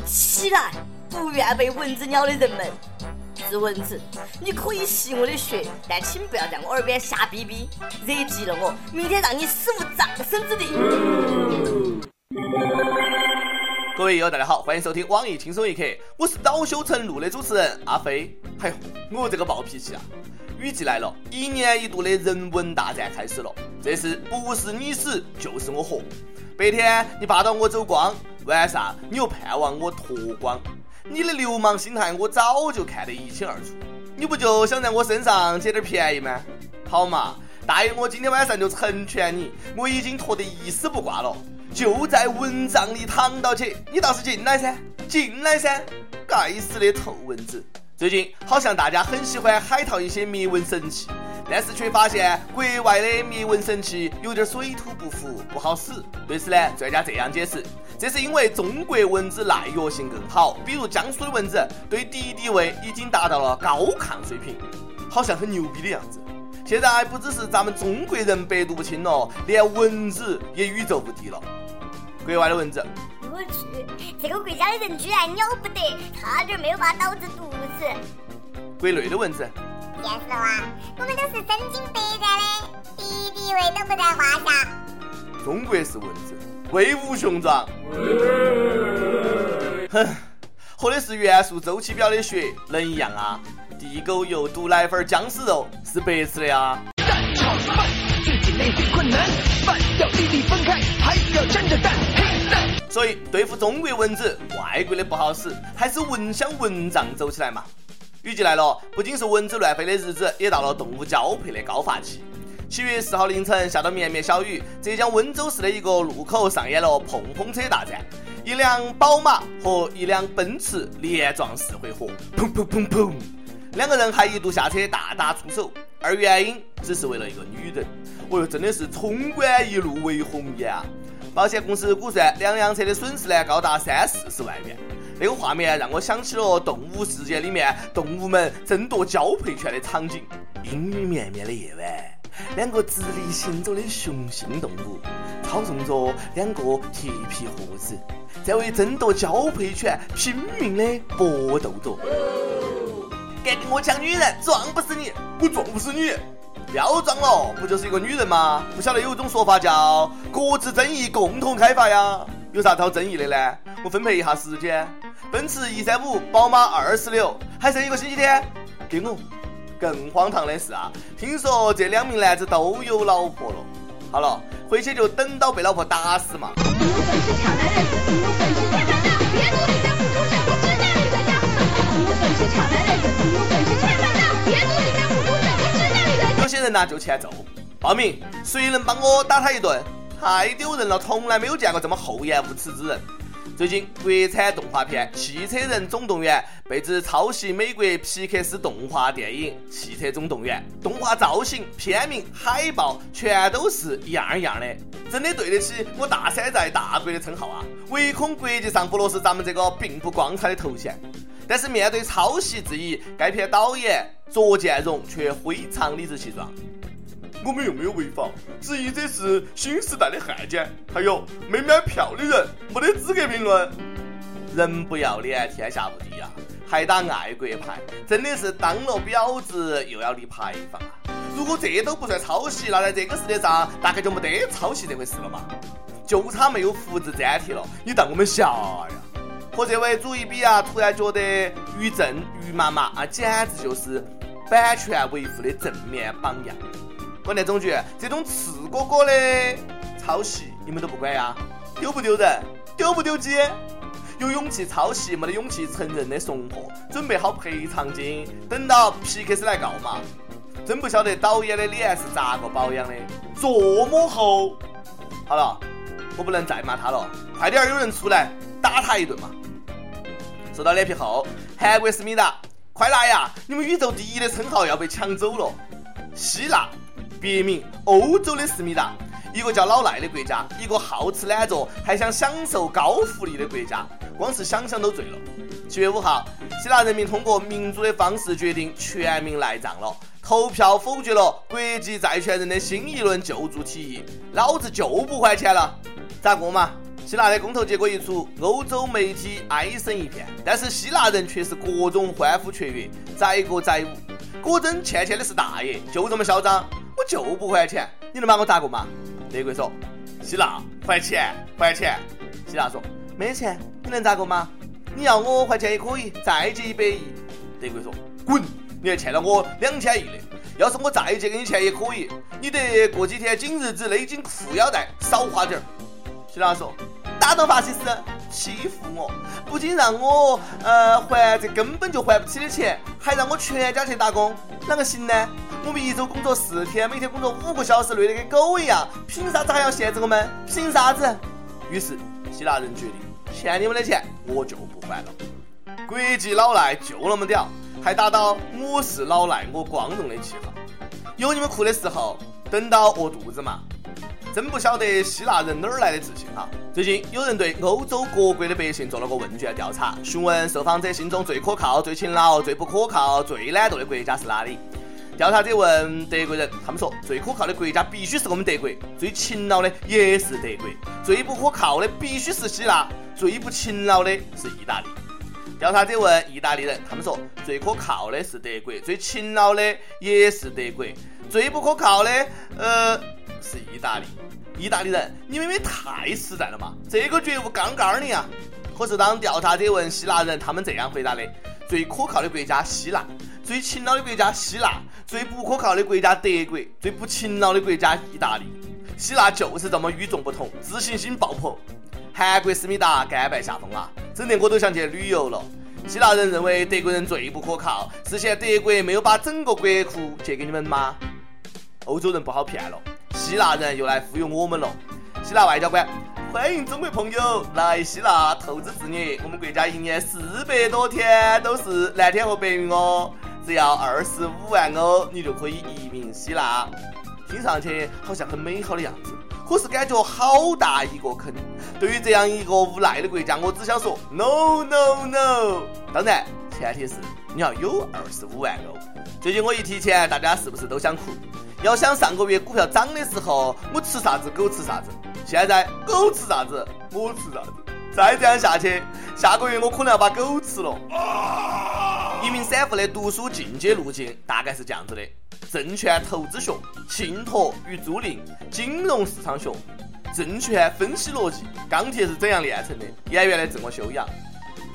起来！不愿被蚊子咬的人们，是蚊子，你可以吸我的血，但请不要在我耳边瞎逼逼，惹急了我，明天让你死无葬身之地。各位友友大家好，欢迎收听网易轻松一刻，我是恼羞成怒的主持人阿飞。哎呦，我这个暴脾气啊！雨季来了，一年一度的人文大战开始了，这是不是你死就是我活。白天你霸到我走光，晚上你又盼望我脱光。你的流氓心态我早就看得一清二楚，你不就想在我身上捡点便宜吗？好嘛，答应我今天晚上就成全你，我已经脱得一丝不挂了，就在蚊帐里躺到起，你倒是进来噻，进来噻，该死的臭蚊子！最近好像大家很喜欢海淘一些灭蚊神器，但是却发现国外的灭蚊神器有点水土不服，不好使。对此呢，专家这样解释。这是因为中国蚊子耐药性更好，比如江苏的蚊子对敌敌畏已经达到了高抗水平，好像很牛逼的样子。现在不只是咱们中国人百毒不侵了，连蚊子也宇宙无敌了。国外的蚊子，我去，这个国家的人居然了不得，差点没有把老子毒死。国内的蚊子，别说啊，我们都是身经百战的，敌敌畏都不在话下。中国是蚊子。威武雄壮，哼，喝的是元素周期表的血，能一样啊？地沟油、毒奶粉、僵尸肉是白吃的呀。蛋炒饭，自己那点困难，饭要粒粒分开，还要沾着蛋。所以对付中国蚊子，外国的不好使，还是蚊香蚊帐走起来嘛。雨季来了，不仅是蚊子乱飞的日子，也到了动物交配的高发期。七月四号凌晨下到绵绵小雨，浙江温州市的一个路口上演了碰碰车大战，一辆宝马和一辆奔驰连撞四回合，砰砰砰砰，两个人还一度下车大打出手，而原因只是为了一个女人。哦哟，真的是冲冠一怒为红颜啊！保险公司估算两辆车的损失呢高达三四十万元。那个画面让我想起了《动物世界》里面动物们争夺交配权的场景。阴雨绵绵的夜晚。两个直立行走的雄性动物，操纵着两个铁皮盒子，在为争夺交配权拼命的搏斗着。敢跟我抢女人，撞不死你！我撞不死你！不要撞了，不就是一个女人吗？不晓得有一种说法叫各自争议，共同开发呀？有啥子好争议的呢？我分配一下时间，奔驰 E 三五，宝马二十六，还剩一个星期天，给我。更荒唐的是啊，听说这两名男子都有老婆了。好了，回去就等到被老婆打死嘛。有些人呢就欠揍，报名，谁能帮我打他一顿？太丢人了，从来没有见过这么厚颜无耻之人。最近，国产动画片《汽车人总动员》被指抄袭美国皮克斯动画电影《汽车总动员》，动画造型、片名、海报全都是一样一样的，真的对得起我大山寨大国的称号啊！唯恐国际上不落实咱们这个并不光彩的头衔。但是面对抄袭质疑，该片导演卓建荣却非常理直气壮。我们又没有违法，质疑者是新时代的汉奸，还有没买票的人没得资格评论。人不要脸，天下无敌呀！还打爱国牌，真的是当了婊子又要立牌坊啊！如果这都不算抄袭，那在这个世界上大概就没得抄袭这回事了嘛？就差没有复制粘贴了，你当我们瞎呀？和这位主一比啊，突然觉得于正于妈妈啊，简直就是版权维护的正面榜样。广电总局这种赤果果的抄袭，你们都不管呀？丢不丢人？丢不丢鸡？有勇气抄袭，没得勇气承认的怂货，准备好赔偿金，等到皮克斯来告嘛？真不晓得导演的脸是咋个保养的，这么厚？好了，我不能再骂他了，快点有人出来打他一顿嘛！说到脸皮厚，韩国思密达，快来呀！你们宇宙第一的称号要被抢走了，希腊。别名欧洲的思密达，一个叫老赖的国家，一个好吃懒做还想享受高福利的国家，光是想想都醉了。七月五号，希腊人民通过民主的方式决定全民赖账了，投票否决了国际债权人的新一轮救助提议，老子就不还钱了，咋过嘛？希腊的公投结果一出，欧洲媒体哀声一片，但是希腊人却是各种欢呼雀跃，载歌载舞。果真欠钱的是大爷，就这么嚣张，我就不还钱，你能把我咋个嘛？德国说，希腊还钱还钱。希腊说，没钱你能咋个嘛？你要我还钱也可以，再借一百亿。德国说，滚，你还欠了我两千亿呢，要是我再借给你钱也可以，你得过几天紧日子勒紧裤腰带，少花点儿。希腊说。打倒法西斯欺负我，不仅让我呃还这根本就还不起的钱，还让我全家去打工，啷个行呢？我们一周工作四天，每天工作五个小时，累得跟狗一样，凭啥子还要限制我们？凭啥子？于是希腊人决定，欠你们的钱我就不还了。国际老赖就那么屌，还打到我是老赖我光荣的旗号。有你们哭的时候，等到饿肚子嘛。真不晓得希腊人哪儿来的自信哈！最近有人对欧洲各国的百姓做了个问卷调查，询问受访者心中最可靠、最勤劳、最不可靠、最懒惰的国家是哪里？调查者问德国人，他们说最可靠的国家必须是我们德国，最勤劳的也是德国，最不可靠的必须是希腊，最不勤劳的是意大利。调查者问意大利人，他们说最可靠的是德国，最勤劳的也是德国，最不可靠的呃是意大利。意大利人，你们也太实在了嘛！这个觉悟杠杠的呀。可是当调查者问希腊人，他们这样回答的：最可靠的国家希腊，最勤劳的国家希腊，最不可靠的国家德国，最不勤劳的国家意大利。希腊就是这么与众不同，自信心爆棚。韩国思密达甘拜下风啊，整得我都想去旅游了。希腊人认为德国人最不可靠，是嫌德国没有把整个国库借给你们吗？欧洲人不好骗了。希腊人又来忽悠我们了。希腊外交官，欢迎中国朋友来希腊投资置业。我们国家一年四百多天都是蓝天和白云哦，只要二十五万欧，你就可以移民希腊。听上去好像很美好的样子，可是感觉好大一个坑。对于这样一个无赖的国家，我只想说 no no no。当然，前提是你要有二十五万欧。最近我一提钱，大家是不是都想哭？要想上个月股票涨的时候，我吃啥子狗吃啥子。现在狗吃啥子，我吃啥子。再这样下去，下个月我可能要把狗吃了。一名散户的读书进阶路径大概是这样子的：证券投资学、信托与租赁、金融市场学、证券分析逻辑。钢铁是怎样炼成的？演员的自我修养、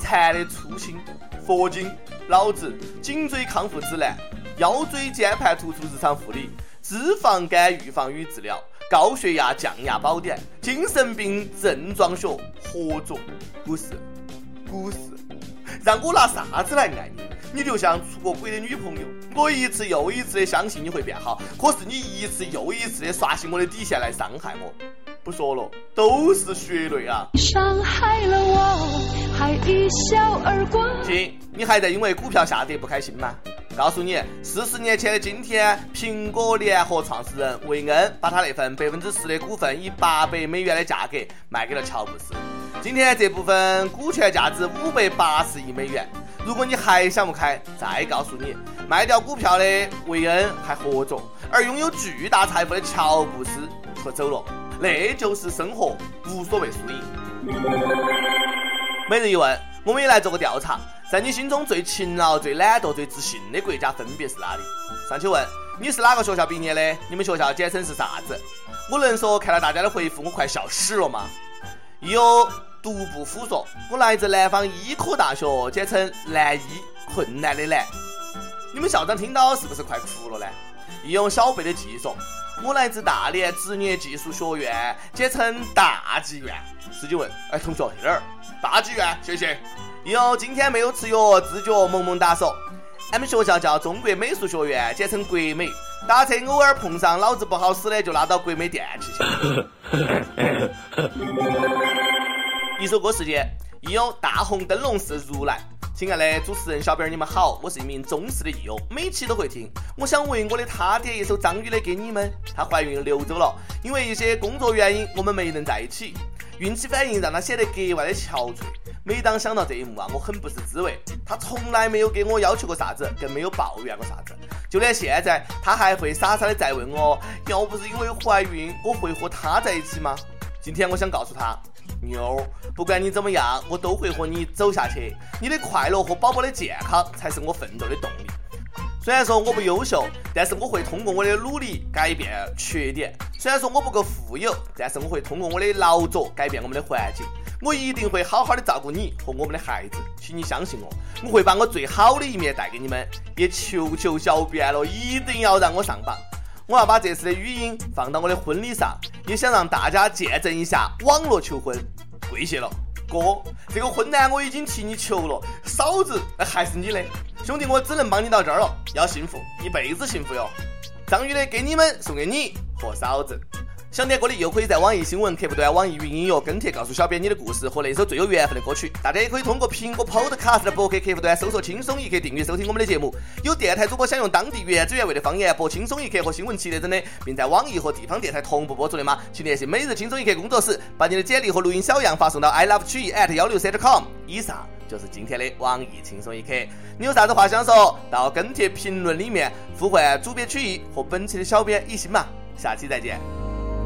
禅的初心、佛经、老子、颈椎康复指南、腰椎间盘突出日常护理。脂肪肝预防与治疗，高血压降压宝典，精神病症状学合作，不是，不是，让我拿啥子来爱你？你就像出过轨的女朋友，我一次又一次的相信你会变好，可是你一次又一次的刷新我的底线来伤害我。不说了，都是血泪啊！伤害了我，还一笑而过。亲，你还在因为股票下跌不开心吗？告诉你，四十年前的今天，苹果联合创始人韦恩把他那份百分之十的股份以八百美元的价格卖给了乔布斯。今天这部分股权价值五百八十亿美元。如果你还想不开，再告诉你，卖掉股票的韦恩还活着，而拥有巨大财富的乔布斯却走了。那就是生活，无所谓输赢。每日一问，我们也来做个调查。在你心中最勤劳、最懒惰、最自信的国家分别是哪里？上去问你是哪个学校毕业的？你们学校简称是啥子？我能说看到大家的回复我快笑死了吗？有独步虎说，我来自南方医科大学，简称南医，困难的难。你们校长听到是不是快哭了呢？一用小贝的技说，我来自大连职业技术学院，简称大技院。司机问，哎，同学在哪儿？大技院，谢谢。哟，今天没有吃药，自觉萌萌哒说。俺们学校叫中国美术学院，简称国美。打车偶尔碰上脑子不好使的，就拉到国美电器去。一首歌时间，义勇大红灯笼是如来。亲爱的主持人小编你们好，我是一名忠实的义勇，每期都会听。我想为我的他点一首张宇的给你们。她怀孕流走了，因为一些工作原因，我们没能在一起。孕期反应让她显得格外的憔悴。每当想到这一幕啊，我很不是滋味。他从来没有给我要求过啥子，更没有抱怨过啥子。就连现在，他还会傻傻的在问我，要不是因为怀孕，我会和他在一起吗？今天我想告诉他，妞，不管你怎么样，我都会和你走下去。你的快乐和宝宝的健康才是我奋斗的动力。虽然说我不优秀，但是我会通过我的努力改变缺点。虽然说我不够富有，但是我会通过我的劳作改变我们的环境。我一定会好好的照顾你和我们的孩子，请你相信我，我会把我最好的一面带给你们。也求求小编了，一定要让我上榜。我要把这次的语音放到我的婚礼上，也想让大家见证一下网络求婚。跪谢了，哥，这个婚呢我已经替你求了，嫂子还是你的，兄弟我只能帮你到这儿了。要幸福，一辈子幸福哟。张宇的给你们，送给你和嫂子。想点歌的又可以在网易新闻客户端、网易云音乐跟帖告诉小编你的故事和那首最有缘分的歌曲。大家也可以通过苹果 Podcast 的博客客户端搜索“轻松一刻”订阅收听我们的节目。有电台主播想用当地原汁原味的方言播《轻松一刻》和新闻七点整的，并在网易和地方电台同步播出的吗？请联系每日轻松一刻工作室，把你的简历和录音小样发送到 i love 曲艺 at 幺六三 .com。以上就是今天的网易轻松一刻。你有啥子话想说到跟帖评论里面呼唤主编曲艺和本期的小编一心嘛。下期再见。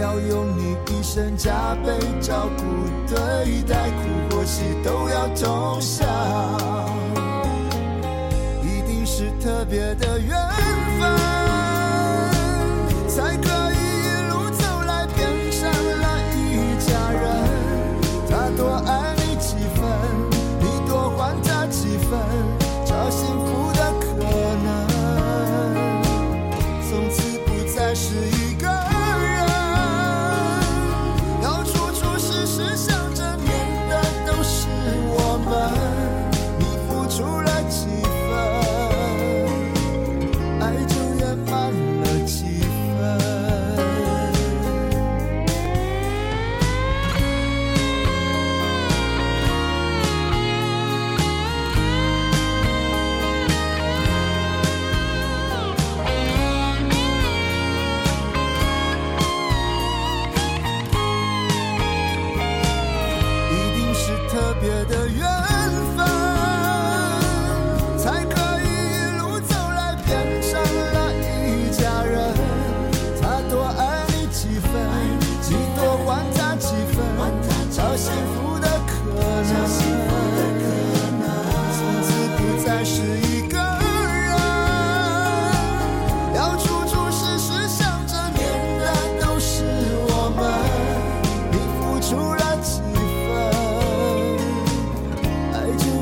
要用你。一生加倍照顾对待，苦或喜都要同享，一定是特别的缘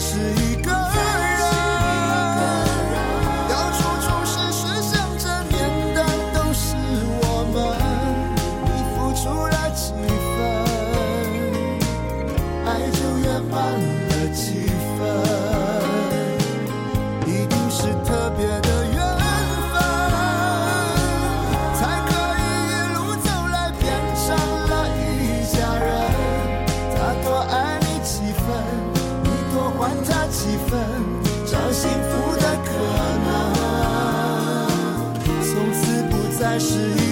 人，是。